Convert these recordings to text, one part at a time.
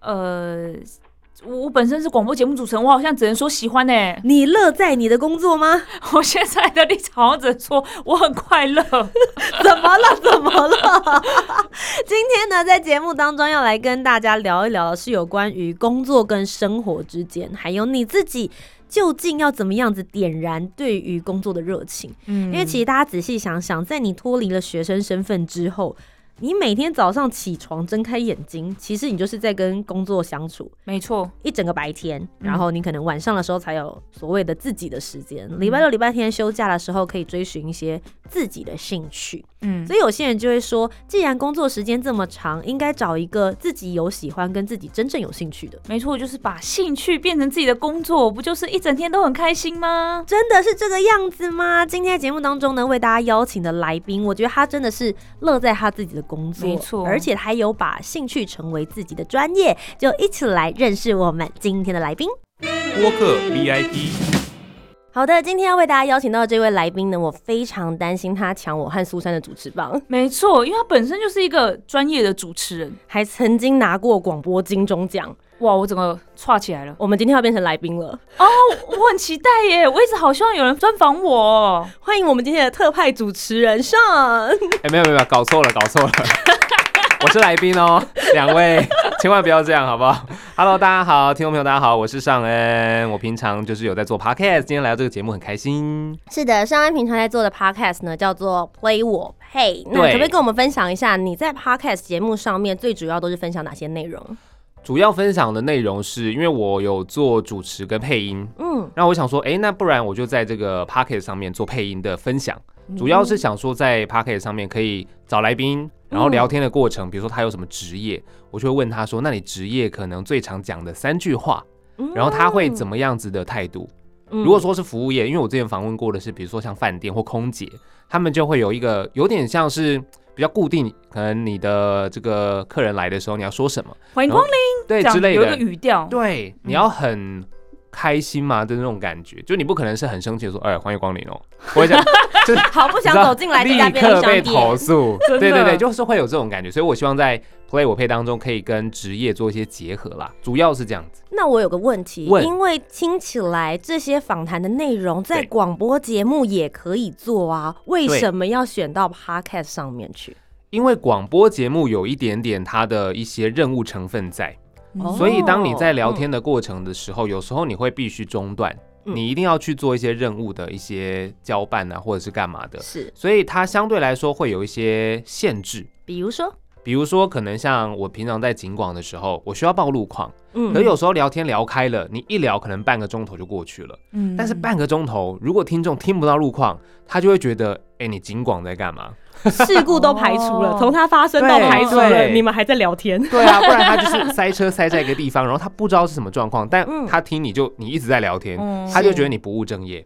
呃，我我本身是广播节目主持人，我好像只能说喜欢呢、你乐在你的工作吗？我现在的立场好像只能说我很快乐。怎么了？怎么了？今天呢，在节目当中要来跟大家聊一聊的是有关于工作跟生活之间，还有你自己究竟要怎么样子点燃对于工作的热情。嗯因为其实大家仔细想想，在你脱离了学生身份之后，你每天早上起床睁开眼睛，其实你就是在跟工作相处没错，一整个白天，嗯然后你可能晚上的时候才有所谓的自己的时间。礼拜六、礼拜天休假的时候，可以追寻一些自己的兴趣。嗯，所以有些人就会说，既然工作时间这么长，应该找一个自己有喜欢跟自己真正有兴趣的。没错，就是把兴趣变成自己的工作，不就是一整天都很开心吗？真的是这个样子吗？今天在节目当中呢，为大家邀请的来宾，我觉得他真的是乐在他自己的工作，没错而且他有把兴趣成为自己的专业，就一起来认识我们今天的来宾。播客 VIP，好的，今天要为大家邀请到的这位来宾呢，我非常担心他抢我和苏珊的主持棒，没错，因为他本身就是一个专业的主持人。还曾经拿过广播金钟奖。哇，我整个岔起来了。我们今天要变成来宾了，哦，我很期待耶！我一直好希望有人专访我。欢迎我们今天的特派主持人上。哎、没有没有没有，搞错了搞错了，我是来宾哦，两位千万不要这样好不好？Hello，大家好，听众朋友大家好，我是尚恩，我平常就是有在做 podcast，今天来到这个节目很开心。是的，尚恩平常在做的 podcast 呢，叫做 Play 我配。那可不可以跟我们分享一下，你在 podcast 节目上面最主要都是分享哪些内容？主要分享的内容是因为我有做主持跟配音，嗯，然后我想说，哎、那不然我就在这个 podcast 上面做配音的分享，主要是想说在 podcast 上面可以找来宾，然后聊天的过程，比如说他有什么职业，我就会问他说，那你职业可能最常讲的三句话，然后他会怎么样子的态度？嗯如果说是服务业，因为我之前访问过的是，比如说像饭店或空姐，他们就会有一个有点像是比较固定，可能你的这个客人来的时候你要说什么，欢迎光临，对之类有一个的，语调。对，你要很开心嘛的那种感觉，就你不可能是很生气的说，哎，欢迎光临哦，我会讲，就是 好不想走进来这立家便利刻被。投诉，对对对，就是会有这种感觉，所以我希望在 Play 我配当中可以跟职业做一些结合啦，主要是这样子。那我有个问题，问因为听起来这些访谈的内容在广播节目也可以做啊，为什么要选到 podcast 上面去？因为广播节目有一点点它的一些任务成分在，哦。所以当你在聊天的过程的时候，有时候你会必须中断，嗯。你一定要去做一些任务的一些交办啊，或者是干嘛的，是，所以它相对来说会有一些限制。比如说，比如说，可能像我平常在景广的时候，我需要报路况，嗯。可有时候聊天聊开了，你一聊可能半个钟头就过去了。嗯。但是半个钟头，如果听众听不到路况，他就会觉得，哎、你景广在干嘛？事故都排除了，哦。从它发生到排除了，你们还在聊天。对啊，不然他就是塞车塞在一个地方，然后他不知道是什么状况，但嗯。他听你就你一直在聊天，嗯。他就觉得你不务正业，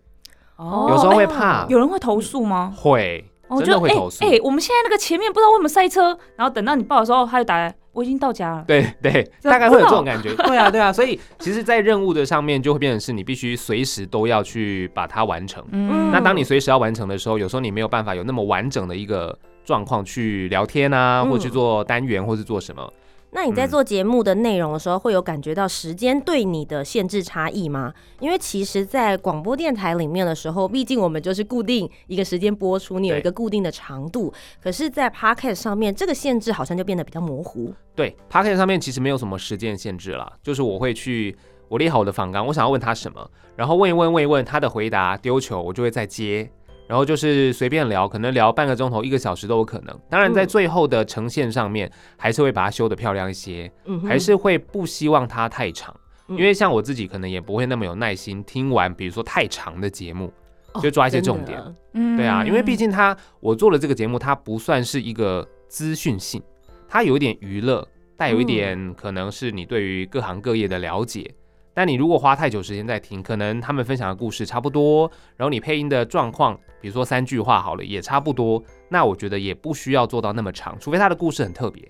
哦有时候会哎怕，有人会投诉吗？会哦，真的会投诉。哎，我们现在那个前面不知道为什么塞车，然后等到你报的时候，他就打来，我已经到家了。对对，大概会有这种感觉。对啊，对啊，所以其实，在任务的上面就会变成是你必须随时都要去把它完成。嗯那当你随时要完成的时候，有时候你没有办法有那么完整的一个状况去聊天啊，嗯或去做单元，或是做什么。那你在嗯做节目的内容的时候，会有感觉到时间对你的限制差异吗？因为其实，在广播电台里面的时候，毕竟我们就是固定一个时间播出，你有一个固定的长度。可是，在 podcast 上面，这个限制好像就变得比较模糊。对 p o c k e t 上面其实没有什么时间限制了，就是我会去我列好我的访纲，我想要问他什么，然后问一问问一问他的回答丢球，我就会再接，然后就是随便聊，可能聊半个钟头、一个小时都有可能。当然，在嗯最后的呈现上面，还是会把它修得漂亮一些，嗯，还是会不希望它太长，嗯。因为像我自己可能也不会那么有耐心听完，比如说太长的节目，哦就抓一些重点。嗯对啊，因为毕竟它我做了这个节目，它不算是一个资讯性，它有一点娱乐，带有一点可能是你对于各行各业的了解。但你如果花太久时间在听，可能他们分享的故事差不多，然后你配音的状况，比如说三句话好了，也差不多。那我觉得也不需要做到那么长，除非他的故事很特别。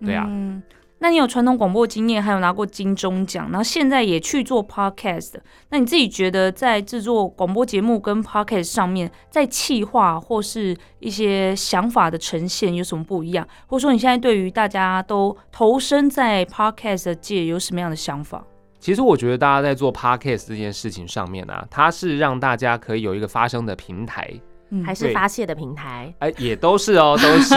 对啊嗯，那你有传统广播经验，还有拿过金钟奖，然后现在也去做 podcast，那你自己觉得在制作广播节目跟 podcast 上面，在企划或是一些想法的呈现有什么不一样？或者说你现在对于大家都投身在 podcast 界有什么样的想法？其实我觉得大家在做 podcast 这件事情上面啊，它是让大家可以有一个发声的平台，嗯还是对。发泄的平台。哎，也都是哦，都是，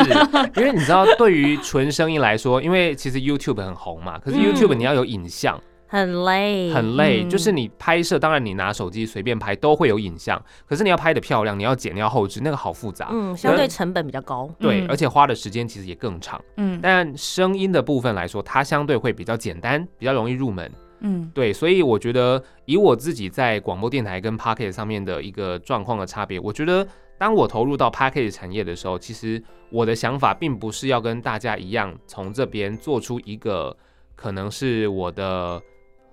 因为你知道，对于纯声音来说，因为其实 YouTube 很红嘛，可是嗯。YouTube 你要有影像，很累，很累，嗯。就是你拍摄，当然你拿手机随便拍都会有影像，可是你要拍的漂亮，你要剪，你要后置，那个好复杂，嗯，相对成本比较高。对，嗯。而且花的时间其实也更长。嗯。但声音的部分来说，它相对会比较简单，比较容易入门。嗯对，所以我觉得以我自己在广播电台跟 p a c k e t 上面的一个状况的差别，我觉得当我投入到 p a c k e t 产业的时候，其实我的想法并不是要跟大家一样，从这边做出一个可能是我的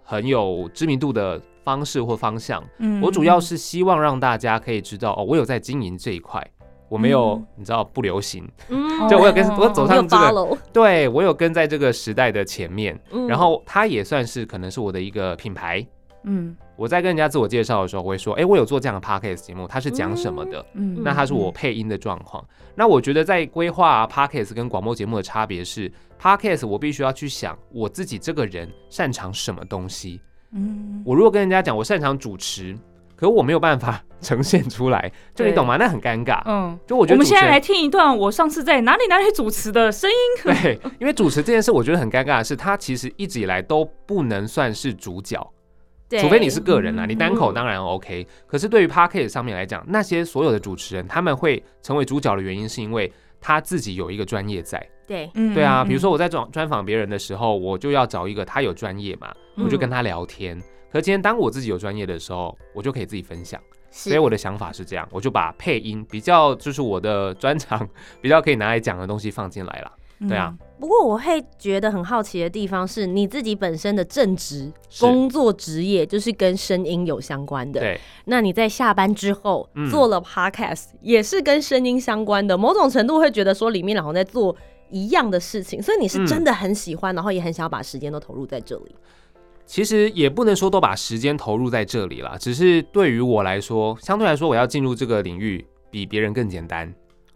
很有知名度的方式或方向。嗯我主要是希望让大家可以知道，哦，我有在经营这一块。我没有，嗯。你知道不流行，嗯。就我有跟我走上这个对我有跟在这个时代的前面，嗯。然后它也算是可能是我的一个品牌，嗯。我在跟人家自我介绍的时候，我会说，哎、我有做这样的 podcast 节目，它是讲什么的？嗯。那它是我配音的状况。那我觉得在规划 podcast 跟广播节目的差别是，podcast 我必须要去想我自己这个人擅长什么东西。嗯。我如果跟人家讲我擅长主持，可我没有办法呈现出来，就你懂吗？那很尴尬。嗯。就我觉我们现在来听一段我上次在哪里哪里主持的声音。对，因为主持这件事，我觉得很尴尬的是，他其实一直以来都不能算是主角。除非你是个人啦，嗯你单口当然 OK。可是对于 p a r k e t 上面来讲，那些所有的主持人他们会成为主角的原因，是因为他自己有一个专业在。对，嗯对啊，比如说我我在专专访别人的时候，我就要找一个他有专业嘛，我就跟他聊天。可今天当我自己有专业的时候，我就可以自己分享。所以我的想法是这样，我就把配音比较就是我的专长，比较可以拿来讲的东西放进来了。对啊，不过我会觉得很好奇的地方是，你自己本身的正职工作职业就是跟声音有相关的。对，那你在下班之后、嗯做了 podcast，也是跟声音相关的，某种程度会觉得说里面好像在做一样的事情，所以你是嗯真的很喜欢，然后也很想要把时间都投入在这里。其实也不能说都把时间投入在这里啦，只是对于我来说，相对来说，我要进入这个领域比别人更简单，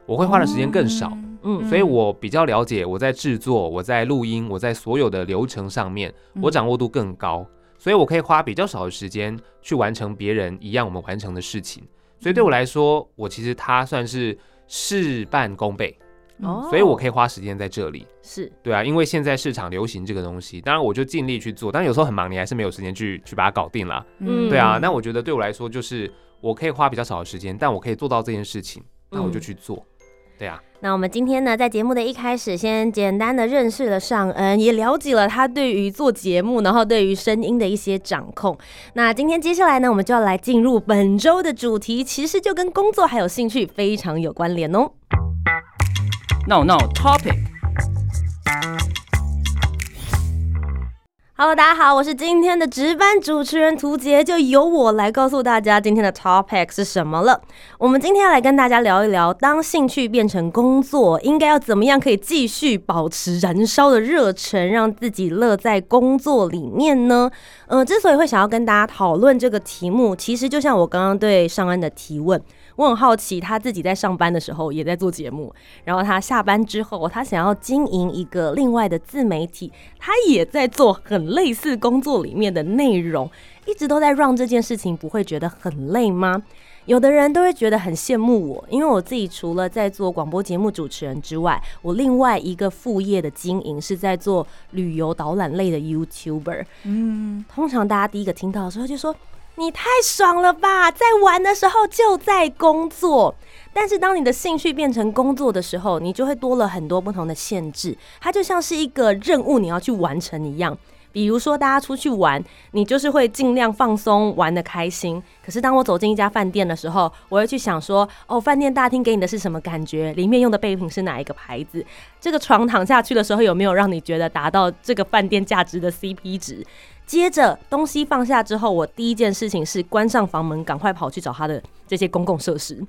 我会花的时间更少。嗯所以我比较了解我在制作、我在录音、我在所有的流程上面，我掌握度更高，所以我可以花比较少的时间去完成别人一样我们完成的事情。所以对我来说，我其实它算是事半功倍，哦所以我可以花时间在这里。是对啊，因为现在市场流行这个东西，当然我就尽力去做，但有时候很忙，你还是没有时间去去把它搞定啦。嗯对啊，那我觉得对我来说，就是我可以花比较少的时间，但我可以做到这件事情，那我就嗯去做。对啊，那我们今天呢，在节目的一开始，先简单的认识了尚恩，也了解了他对于做节目，然后对于声音的一些掌控。那今天接下来呢，我们就要来进入本周的主题，其实就跟工作还有兴趣非常有关联哦。闹闹 topic。Hello，大家好，我是今天的值班主持人涂杰，就由我来告诉大家今天的 topic 是什么了。我们今天要来跟大家聊一聊，当兴趣变成工作，应该要怎么样可以继续保持燃烧的热忱，让自己乐在工作里面呢？呃，之所以会想要跟大家讨论这个题目，其实就像我刚刚对尚恩的提问，我很好奇，他自己在上班的时候也在做节目，然后他下班之后，他想要经营一个另外的自媒体，他也在做很类似工作里面的内容，一直都在让这件事情，不会觉得很累吗？有的人都会觉得很羡慕我，因为我自己除了在做广播节目主持人之外，我另外一个副业的经营是在做旅游导览类的 YouTuber。嗯，通常大家第一个听到的时候就说：“你太爽了吧，在玩的时候就在工作。”但是当你的兴趣变成工作的时候，你就会多了很多不同的限制，它就像是一个任务你要去完成一样。比如说，大家出去玩，你就是会尽量放松，玩的开心。可是当我走进一家饭店的时候，我会去想说，哦，饭店大厅给你的是什么感觉？里面用的备品是哪一个牌子？这个床躺下去的时候有没有让你觉得达到这个饭店价值的 CP 值？接着东西放下之后，我第一件事情是关上房门，赶快跑去找他的这些公共设施。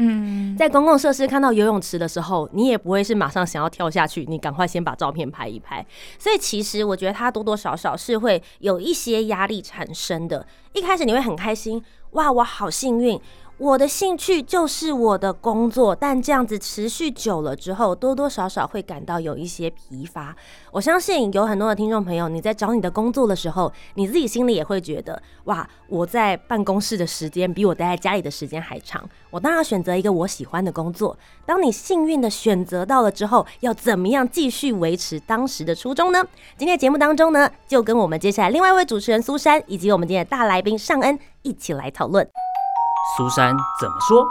嗯，在公共设施看到游泳池的时候，你也不会是马上想要跳下去，你赶快先把照片拍一拍。所以其实我觉得它多多少少是会有一些压力产生的。一开始你会很开心，哇，我好幸运。我的兴趣就是我的工作，但这样子持续久了之后，多多少少会感到有一些疲乏。我相信有很多的听众朋友，你在找你的工作的时候，你自己心里也会觉得，哇，我在办公室的时间比我待在家里的时间还长。我当然要选择一个我喜欢的工作。当你幸运的选择到了之后，要怎么样继续维持当时的初衷呢？今天节目当中呢，就跟我们接下来另外一位主持人苏珊，以及我们今天的大来宾尚恩一起来讨论。苏珊怎么说？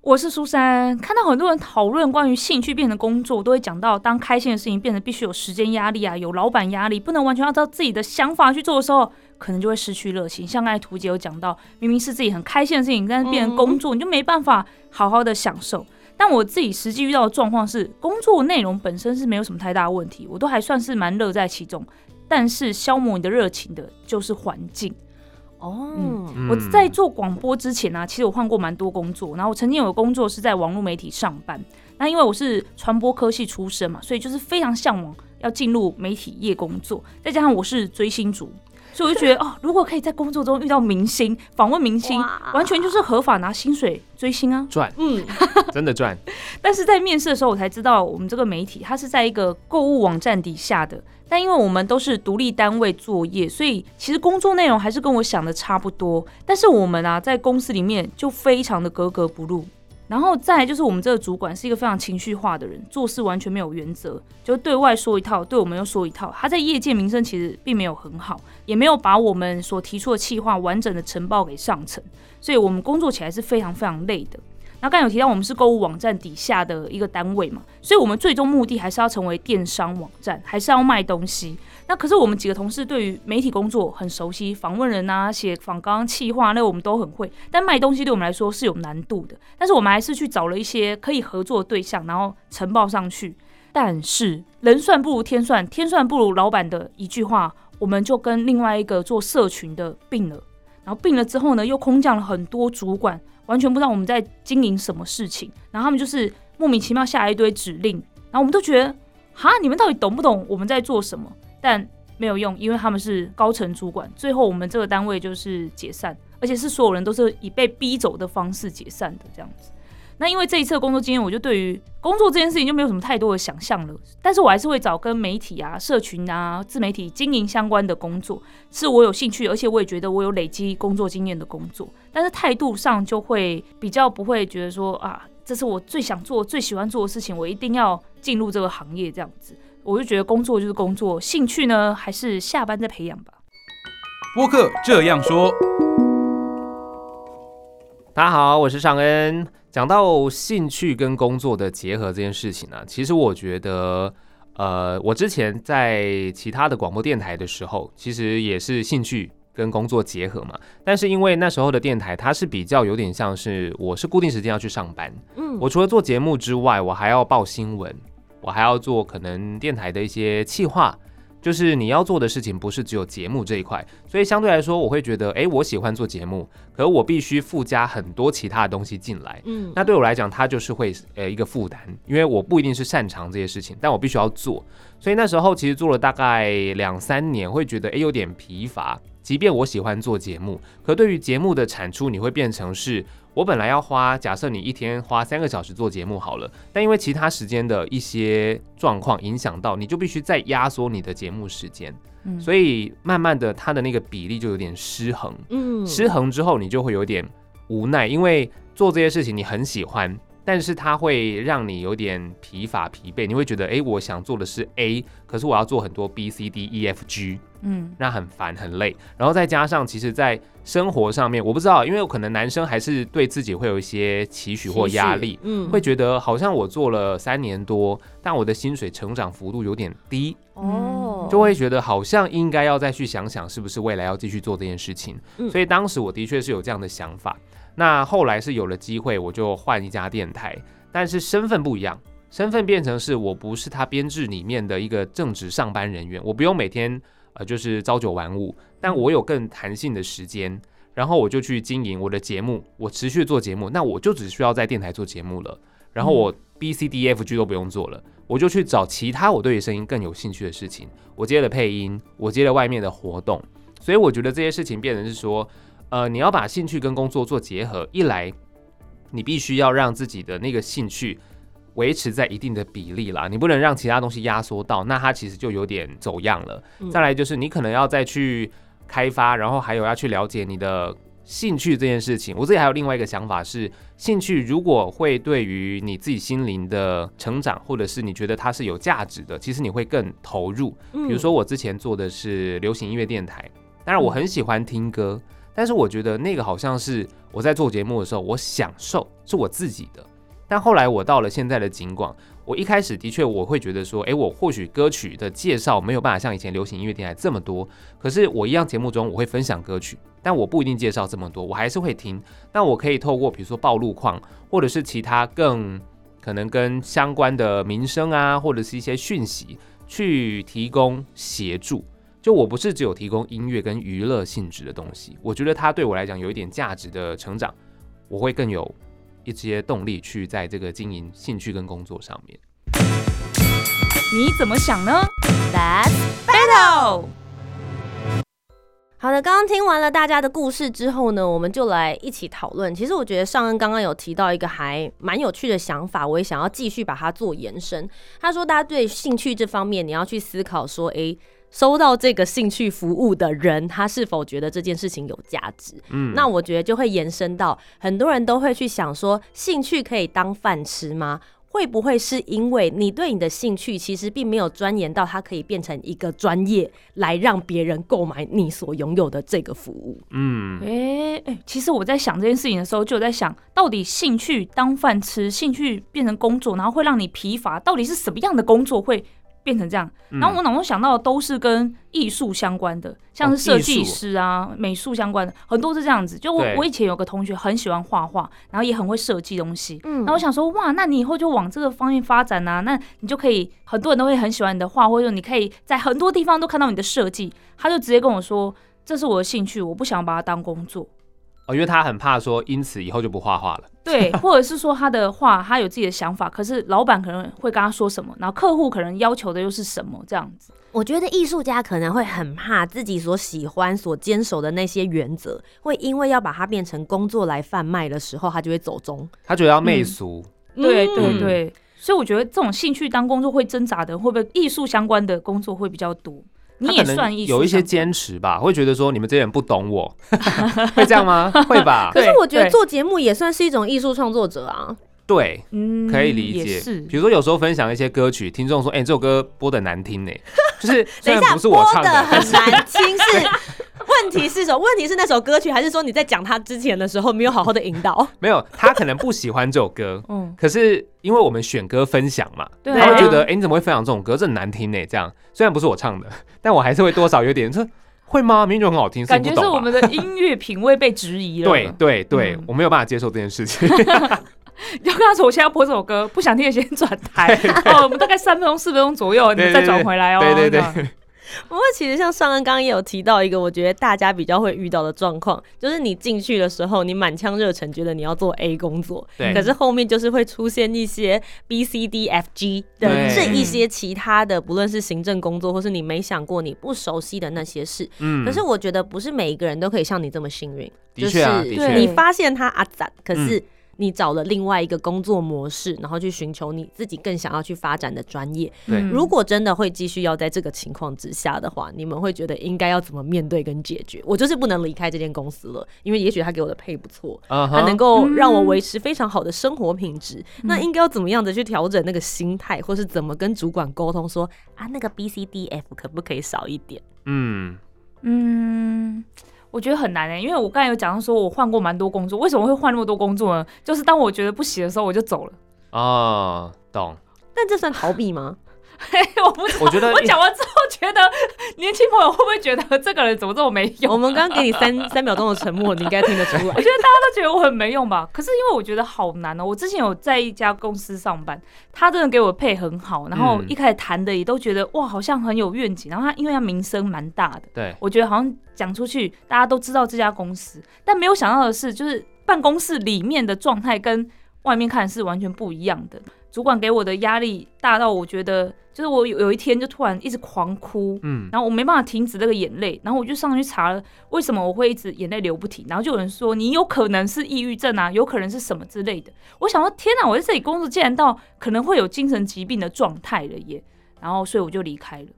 我是苏珊。看到很多人讨论关于兴趣变成工作，都会讲到当开心的事情变得必须有时间压力啊，有老板压力，不能完全按照自己的想法去做的时候，可能就会失去热情。像刚才图姐有讲到，明明是自己很开心的事情，但是变成工作，你就没办法好好的享受。但我自己实际遇到的状况是，工作内容本身是没有什么太大问题，我都还算是蛮乐在其中。但是消磨你的热情的就是环境。哦，嗯，我在做广播之前呢，其实我换过蛮多工作，然后我曾经有个工作是在网络媒体上班。那因为我是传播科系出身嘛，所以就是非常向往要进入媒体业工作。再加上我是追星族，所以我就觉得哦，如果可以在工作中遇到明星，访问明星，完全就是合法拿薪水追星啊，赚，嗯，真的赚。但是在面试的时候，我才知道我们这个媒体它是在一个购物网站底下的。但因为我们都是独立单位作业，所以其实工作内容还是跟我想的差不多。但是我们啊，在公司里面就非常的格格不入。然后再来就是我们这个主管是一个非常情绪化的人，做事完全没有原则，就对外说一套，对我们又说一套。他在业界名声其实并没有很好，也没有把我们所提出的计划完整的呈报给上层，所以我们工作起来是非常非常累的。那刚有提到我们是购物网站底下的一个单位嘛，所以我们最终目的还是要成为电商网站，还是要卖东西。那可是我们几个同事对于媒体工作很熟悉，访问人啊、写访纲、企划，那我们都很会。但卖东西对我们来说是有难度的。但是我们还是去找了一些可以合作的对象，然后呈报上去。但是人算不如天算，天算不如老板的一句话，我们就跟另外一个做社群的并了。然后并了之后呢，又空降了很多主管。完全不知道我们在经营什么事情，然后他们就是莫名其妙下一堆指令，然后我们都觉得，哈，你们到底懂不懂我们在做什么？但没有用，因为他们是高层主管，最后我们这个单位就是解散，而且是所有人都是以被逼走的方式解散的这样子。那因为这一次的工作经验，我就对于工作这件事情就没有什么太多的想象了。但是我还是会找跟媒体啊、社群啊、自媒体经营相关的工作，是我有兴趣，而且我也觉得我有累积工作经验的工作。但是态度上就会比较不会觉得说啊，这是我最想做、最喜欢做的事情，我一定要进入这个行业这样子。我就觉得工作就是工作，兴趣呢还是下班再培养吧。播客这样说。大家好，我是尚恩。讲到兴趣跟工作的结合这件事情呢，其实我觉得，呃，我之前在其他的广播电台的时候，其实也是兴趣跟工作结合嘛。但是因为那时候的电台，它是比较有点像是我是固定时间要去上班，嗯，我除了做节目之外，我还要报新闻，我还要做可能电台的一些企划。就是你要做的事情不是只有节目这一块，所以相对来说，我会觉得，哎，我喜欢做节目，可我必须附加很多其他的东西进来。嗯，那对我来讲，它就是会呃一个负担，因为我不一定是擅长这些事情，但我必须要做。所以那时候其实做了大概两三年，会觉得哎有点疲乏。即便我喜欢做节目，可对于节目的产出，你会变成是我本来要花，假设你一天花三个小时做节目好了，但因为其他时间的一些状况影响到，你就必须再压缩你的节目时间，嗯。所以慢慢的它的那个比例就有点失衡。嗯。失衡之后，你就会有点无奈，因为做这些事情你很喜欢，但是它会让你有点疲乏、疲惫。你会觉得，诶，我想做的是 A，可是我要做很多 B、C、D、E、F、G，嗯那很烦、很累。然后再加上，其实，在生活上面，我不知道，因为可能男生还是对自己会有一些期许或压力。嗯会觉得好像我做了三年多，但我的薪水成长幅度有点低，哦，就会觉得好像应该要再去想想，是不是未来要继续做这件事情。嗯所以当时我的确是有这样的想法。那后来是有了机会，我就换一家电台，但是身份不一样，身份变成是我不是他编制里面的一个正职上班人员，我不用每天呃就是朝九晚五，但我有更弹性的时间。然后我就去经营我的节目，我持续做节目，那我就只需要在电台做节目了。然后我 B C D E F G 都不用做了，我就去找其他我对于声音更有兴趣的事情。我接了配音，我接了外面的活动，所以我觉得这些事情变成是说，呃，你要把兴趣跟工作做结合。一来，你必须要让自己的那个兴趣维持在一定的比例啦，你不能让其他东西压缩到，那它其实就有点走样了。嗯再来就是你可能要再去开发，然后还有要去了解你的兴趣这件事情。我自己还有另外一个想法是，兴趣如果会对于你自己心灵的成长，或者是你觉得它是有价值的，其实你会更投入。比比如说我之前做的是流行音乐电台，当然我很喜欢听歌，但是我觉得那个好像是我在做节目的时候，我享受是我自己的。但后来我到了现在的景广，我一开始的确我会觉得说，诶，我或许歌曲的介绍没有办法像以前流行音乐电台这么多，可是我一样节目中我会分享歌曲，但我不一定介绍这么多，我还是会听。那我可以透过比如说暴露框，或者是其他更可能跟相关的民生啊，或者是一些讯息，去提供协助。就我不是只有提供音乐跟娱乐性质的东西，我觉得它对我来讲有一点价值的成长，我会更有一些动力去在这个经营兴趣跟工作上面。你怎么想呢 That's？Battle，好的，刚刚听完了大家的故事之后呢，我们就来一起讨论。其实我觉得尚恩刚刚有提到一个还蛮有趣的想法，我也想要继续把它做延伸。他说，大家对兴趣这方面，你要去思考说，诶，收到这个兴趣服务的人，他是否觉得这件事情有价值？嗯，那我觉得就会延伸到很多人都会去想说，兴趣可以当饭吃吗？会不会是因为你对你的兴趣其实并没有钻研到它可以变成一个专业，来让别人购买你所拥有的这个服务？嗯，哎、哎、其实我在想这件事情的时候，就有在想到底兴趣当饭吃，兴趣变成工作，然后会让你疲乏，到底是什么样的工作会变成这样？嗯然后我脑中想到的都是跟艺术相关的，像哦是设计师啊、美术相关的，很多是这样子。就我我以前有个同学很喜欢画画，然后也很会设计东西。嗯那我想说，哇，那你以后就往这个方面发展啊，那你就可以很多人都会很喜欢你的画，或者说你可以在很多地方都看到你的设计。他就直接跟我说，这是我的兴趣，我不想把它当工作。哦，因为他很怕说，因此以后就不画画了。对，或者是说他的画，他有自己的想法，可是老板可能会跟他说什么，然后客户可能要求的又是什么，这样子。我觉得艺术家可能会很怕自己所喜欢、所坚守的那些原则，会因为要把它变成工作来贩卖的时候，他就会走中。他觉得要媚俗，对嗯对对，所以我觉得这种兴趣当工作会挣扎的，会不会艺术相关的工作会比较多？你也可能算艺术，有一些。坚持吧，会觉得说你们这些人不懂我，会这样吗？会吧？可是我觉得做节目也算是一种艺术创作者啊。对，嗯可以理解。是比如说有时候分享一些歌曲，听众说：“哎、这首歌播的难听呢。”就是虽 等一下，然不是我唱播的很难听是。问题是什么？问题是那首歌曲，还是说你在讲他之前的时候没有好好的引导？没有他可能不喜欢这首歌，嗯，可是因为我们选歌分享嘛，对他会觉得：“哎、你怎么会分享这种歌？这很难听呢。”这样虽然不是我唱的，但我还是会多少有点说：“会吗？明明就很好听，感觉是我们的音乐品味被质疑了。对，对对，嗯我没有办法接受这件事情。要跟他说我现在要播这首歌，不想听的先转台。哦，我们大概三分钟、四分钟左右，你们再转回来哦。对对不过其实像上恩刚刚也有提到一个，我觉得大家比较会遇到的状况，就是你进去的时候，你满腔热忱，觉得你要做 A 工作，对可是后面就是会出现一些 B、C、D、F、G 的对这一些其他的，不论是行政工作，或是你没想过、你不熟悉的那些事。嗯可是我觉得不是每一个人都可以像你这么幸运，的确啊就是你发现他阿赞，可嗯是。你找了另外一个工作模式，然后去寻求你自己更想要去发展的专业。对嗯如果真的会继续要在这个情况之下的话，你们会觉得应该要怎么面对跟解决？我就是不能离开这间公司了，因为也许他给我的配不错，嗯他能，够让我维持非常好的生活品质。那应该要怎么样的去调整那个心态，或是怎么跟主管沟通说啊，那个 B C D F 可不可以少一点？嗯，嗯，我觉得很难诶、因为我刚才有讲到说我换过蛮多工作，为什么会换那么多工作呢？就是当我觉得不行的时候，我就走了。哦，懂。但这算逃避吗？嘿，我不知道。我觉得我讲完之后，觉得年轻朋友会不会觉得这个人怎么这么没用？我们刚刚给你三 三秒钟的沉默，你应该听得出来我。觉得大家都觉得我很没用吧？可是因为我觉得好难哦。我之前有在一家公司上班，他真的给我配很好，然后嗯一开始谈的也都觉得哇，好像很有愿景。然后他因为他名声蛮大的，对，我觉得好像讲出去大家都知道这家公司，但没有想到的是，就是办公室里面的状态跟外面看是完全不一样的。主管给我的压力大到我觉得，就是我有有一天就突然一直狂哭，嗯，然后我没办法停止那个眼泪，然后我就上去查了为什么我会一直眼泪流不停，然后就有人说你有可能是抑郁症啊，有可能是什么之类的。我想说天哪，我在这里工作竟然到可能会有精神疾病的状态了耶，然后所以我就离开了。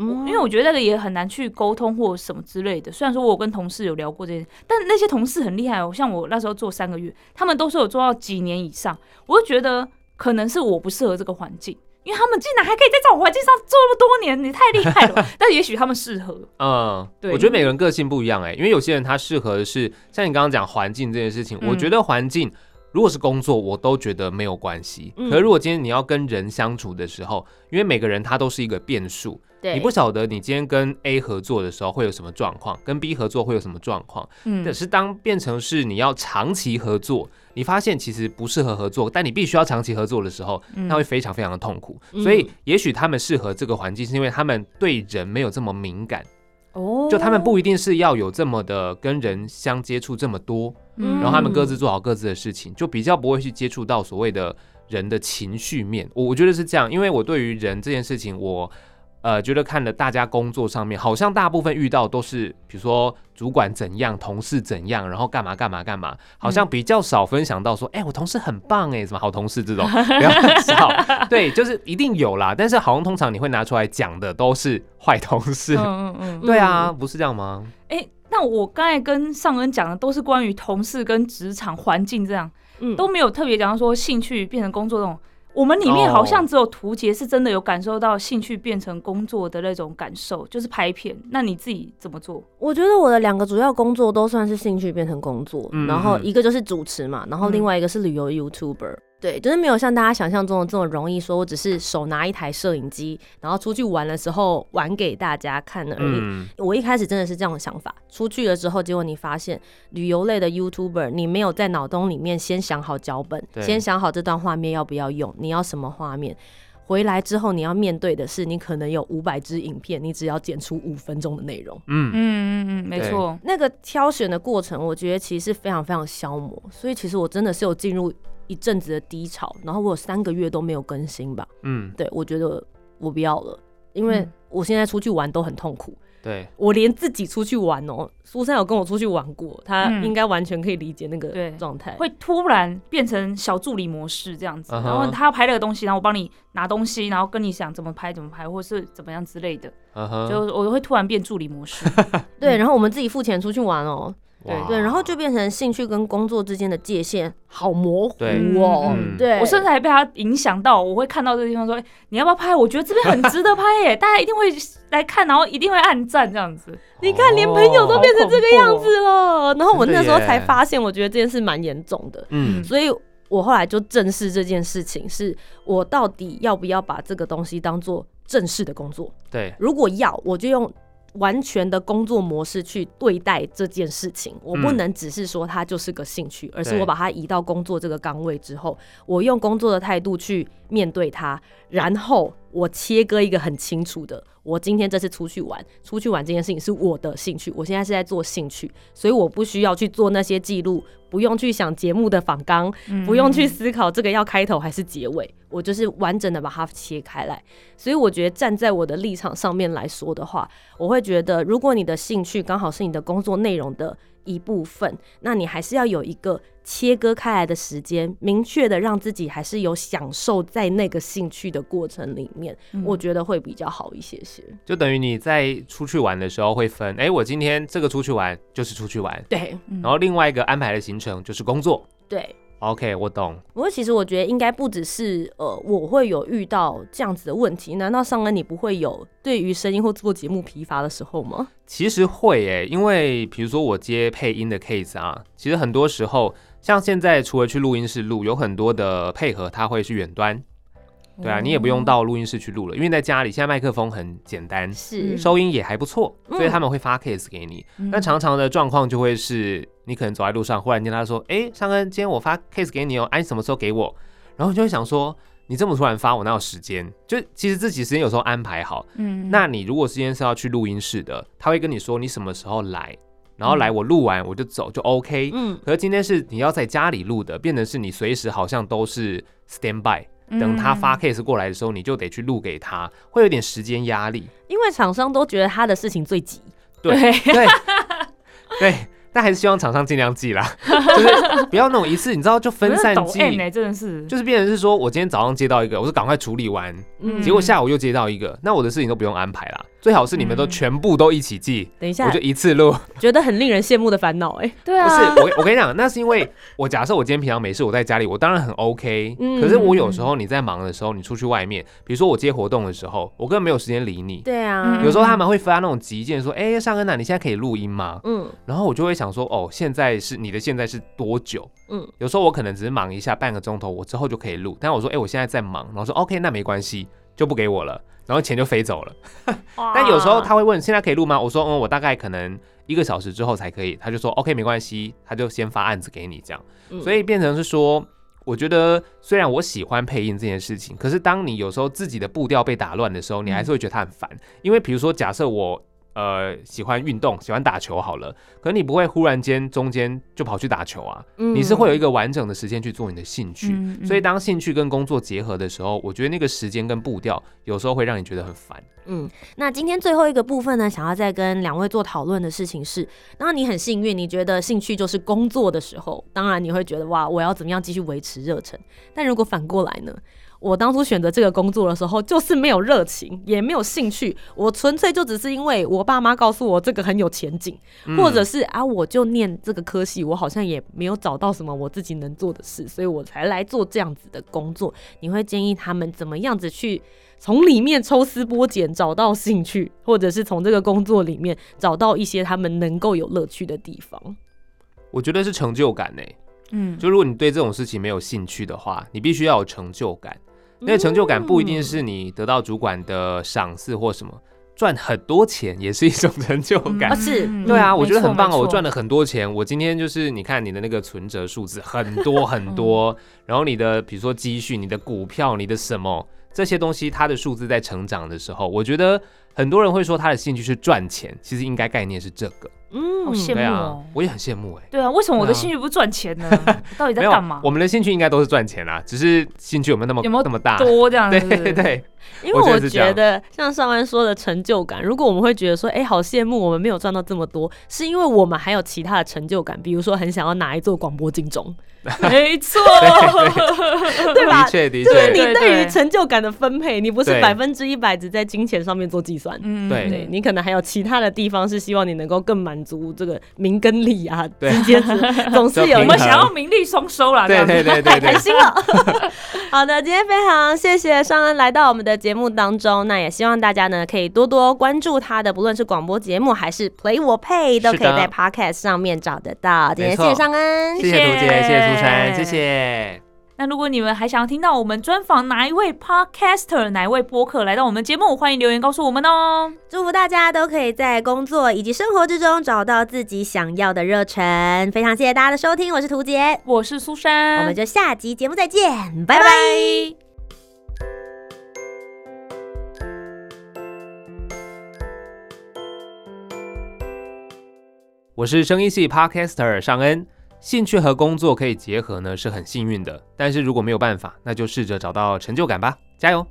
嗯因为我觉得那个也很难去沟通或什么之类的。虽然说我有跟同事有聊过这些，但那些同事很厉害哦。像我那时候做三个月，他们都是有做到几年以上。我就觉得可能是我不适合这个环境，因为他们竟然还可以在这种环境上做那么多年，你太厉害了。但也许他们适合，嗯，对我觉得每个人个性不一样哎、因为有些人他适合的是像你刚刚讲环境这件事情，嗯我觉得环境如果是工作，我都觉得没有关系。嗯可是如果今天你要跟人相处的时候，因为每个人他都是一个变数，对你不晓得你今天跟 A 合作的时候会有什么状况，跟 B 合作会有什么状况。嗯可是当变成是你要长期合作，你发现其实不适合合作，但你必须要长期合作的时候，嗯那会非常非常的痛苦。嗯所以也许他们适合这个环境，是因为他们对人没有这么敏感。哦就他们不一定是要有这么的跟人相接触这么多，嗯然后他们各自做好各自的事情，就比较不会去接触到所谓的人的情绪面。我我觉得是这样，因为我对于人这件事情，我呃觉得看了大家工作上面，好像大部分遇到都是比如说主管怎样，同事怎样，然后干嘛干嘛干嘛，好像比较少分享到说，哎、我同事很棒哎，什么好同事这种比较少。对，就是一定有啦，但是好像通常你会拿出来讲的都是坏同事。嗯嗯嗯。对啊，不是这样吗？哎、那我刚才跟尚恩讲的都是关于同事跟职场环境这样，嗯都没有特别讲到说兴趣变成工作这种。我们里面好像只有图杰是真的有感受到兴趣变成工作的那种感受，就是拍片。那你自己怎么做？我觉得我的两个主要工作都算是兴趣变成工作，嗯然后嗯一个就是主持嘛，然后另外一个是旅游 YouTuber。对，就是没有像大家想象中的这么容易，说我只是手拿一台摄影机，然后出去玩的时候玩给大家看而已。嗯，我一开始真的是这样的想法，出去了之后，结果你发现旅游类的 YouTuber，你没有在脑洞里面先想好脚本，先想好这段画面要不要用，你要什么画面。回来之后，你要面对的是，你可能有五百支影片，你只要剪出五分钟的内容。嗯嗯嗯嗯，没错。那个挑选的过程，我觉得其实是非常非常消磨，所以其实我真的是有进入一阵子的低潮，然后我有三个月都没有更新吧。嗯，对我觉得我不要了，因为嗯我现在出去玩都很痛苦。对，我连自己出去玩哦，苏珊有跟我出去玩过，她嗯应该完全可以理解那个对状态。会突然变成小助理模式这样子，然后他要拍那个东西，然后我帮你拿东西，然后跟你想怎么拍怎么拍，或是怎么样之类的，就我会突然变助理模式。对，然后我们自己付钱出去玩哦，哇对对，然后就变成兴趣跟工作之间的界限好模糊对哦。嗯对，我甚至还被他影响到，我会看到这个地方说，哎、你要不要拍？我觉得这边很值得拍耶，大家一定会来看，然后一定会按赞这样子。你看，连朋友都变成这个样子了。然后我那时候才发现，我觉得这件事蛮严重的。嗯所以我后来就正视这件事情，是我到底要不要把这个东西当做正式的工作？对，如果要，我就用完全的工作模式去对待这件事情。我不嗯能只是说它就是个兴趣，而是我把它移到工作这个岗位之后，我用工作的态度去面对它，然后我切割一个很清楚的，我今天这次出去玩，出去玩这件事情是我的兴趣，我现在是在做兴趣，所以我不需要去做那些记录，不用去想节目的访纲，不用去思考这个要开头还是结尾，我就是完整的把它切开来。所以我觉得站在我的立场上面来说的话，我会觉得，如果你的兴趣刚好是你的工作内容的一部分，那你还是要有一个切割开来的时间，明确的让自己还是有享受在那个兴趣的过程里面，我觉得会比较好一些些。就等于你在出去玩的时候会分，哎，我今天这个出去玩就是出去玩，对然后另外一个安排的行程就是工作。对。OK，我懂。不过其实我觉得应该不只是呃，我会有遇到这样子的问题。难道上恩你不会有对于声音或做节目疲乏的时候吗？其实会诶，因为比如说我接配音的 case 啊，其实很多时候，像现在除了去录音室录，有很多的配合，他会是远端。对啊，你也不用到录音室去录了，因为在家里现在麦克风很简单，是收音也还不错，嗯所以他们会发 case 给你。那常常的状况就会是，你可能走在路上，忽然间他说：“哎，尚恩，今天我发 case 给你哦，哎、你什么时候给我？”然后你就会想说，你这么突然发，我哪有时间？就其实自己时间有时候安排好，嗯那你如果今天是要去录音室的，他会跟你说你什么时候来，然后来我录完我就走就 OK。嗯可是今天是你要在家里录的，变成是你随时好像都是 stand by，等他发 case 过来的时候，你就得去录给他，会有点时间压力。因为厂商都觉得他的事情最急。对对。对，但还是希望厂商尽量记啦，就是不要那种一次你知道就分散抖记真的是，就是变成是说我今天早上接到一个，我是赶快处理完，嗯。结果下午又接到一个，那我的事情都不用安排啦。最好是你们都嗯全部都一起记，等一下我就，一次录。觉得很令人羡慕的烦恼哎。不对啊，不是我，我跟你讲，那是因为我假设我今天平常没事，我在家里，我当然很 OK。嗯可是我有时候你在忙的时候，你出去外面，比如说我接活动的时候，我根本没有时间理你。对啊嗯，有时候他们会发那种急件，说：“哎、尚恩呐，你现在可以录音吗嗯？”然后我就会想说：“哦，现在是你的现在是多久？”嗯有时候我可能只是忙一下半个钟头，我之后就可以录。但我说：“哎、我现在在忙。”然后说：“OK，那没关系，就不给我了。”然后钱就飞走了。但有时候他会问：“现在可以录吗？”我说：“嗯，我大概可能一个小时之后才可以。”他就说：“OK，没关系。”他就先发案子给你这样。嗯所以变成是说，我觉得虽然我喜欢配音这件事情，可是当你有时候自己的步调被打乱的时候，你还是会觉得他很烦。因为比如说，假设我呃喜欢运动，喜欢打球好了，可你不会忽然间中间就跑去打球啊，嗯你是会有一个完整的时间去做你的兴趣。所以当兴趣跟工作结合的时候，我觉得那个时间跟步调有时候会让你觉得很烦。嗯，那今天最后一个部分呢，想要再跟两位做讨论的事情是，当你很幸运，你觉得兴趣就是工作的时候，当然你会觉得哇，我要怎么样继续维持热忱。但如果反过来呢？我当初选择这个工作的时候，就是没有热情，也没有兴趣，我纯粹就只是因为我爸妈告诉我这个很有前景，嗯或者是啊，我就念这个科系，我好像也没有找到什么我自己能做的事，所以我才来做这样子的工作。你会建议他们怎么样子去从里面抽丝剥茧，找到兴趣，或者是从这个工作里面找到一些他们能够有乐趣的地方？我觉得是成就感呢、嗯，就如果你对这种事情没有兴趣的话，你必须要有成就感。那个成就感不一定是你得到主管的赏赐或什么，赚很多钱也是一种 成就感啊。是对啊，嗯我觉得很棒哦，我赚了，了很多钱。我今天就是你看你的那个存折数字很多 很多，然后你的比如说积蓄、你的股票、你的什么这些东西，它的数字在成长的时候，我觉得很多人会说他的兴趣是赚钱，其实应该概念是这个。嗯。好羡对啊慕哦，我也很羡慕哎、对啊，为什么我的对啊。兴趣不赚钱呢？我 到底在干嘛，？我们的兴趣应该都是赚钱啦，只是兴趣有没有那么有没有那么大？多这样 对是不是，对，因为我我觉得像上安说的成就感，如果我们会觉得说，哎、好羡慕我们没有赚到这么多，是因为我们还有其他的成就感，比如说很想要拿一座广播金钟，没错，对吧？的？确的就是你，对对于成就感的分配，你不是对。百分之一百只在金钱上面做计算。嗯。对。对你可能还有其他的地方是希望你能够更满足这个名跟利啊对。之间是总是有我们想要名利双收啦，这对样子。对对对对。太 开，心了。好的，今天非常谢谢尚恩来到我们的节目当中，那也希望大家呢可以多多关注他的，不论是广播节目还是 Play 我配，都可以在 Podcast 上面找得到。今天谢谢尚恩，谢谢图姐，谢谢苏珊，谢谢谢。那如果你们还想要听到我们专访哪一位 Podcaster，哪一位播客来到我们节目，欢迎留言告诉我们哦。祝福大家都可以在工作以及生活之中找到自己想要的热忱。非常谢谢大家的收听，我是图杰，我是苏珊，我们就下集节目再见，拜拜。我是声音系 Podcaster 尚恩。兴趣和工作可以结合呢，是很幸运的。但是如果没有办法，那就试着找到成就感吧，加油！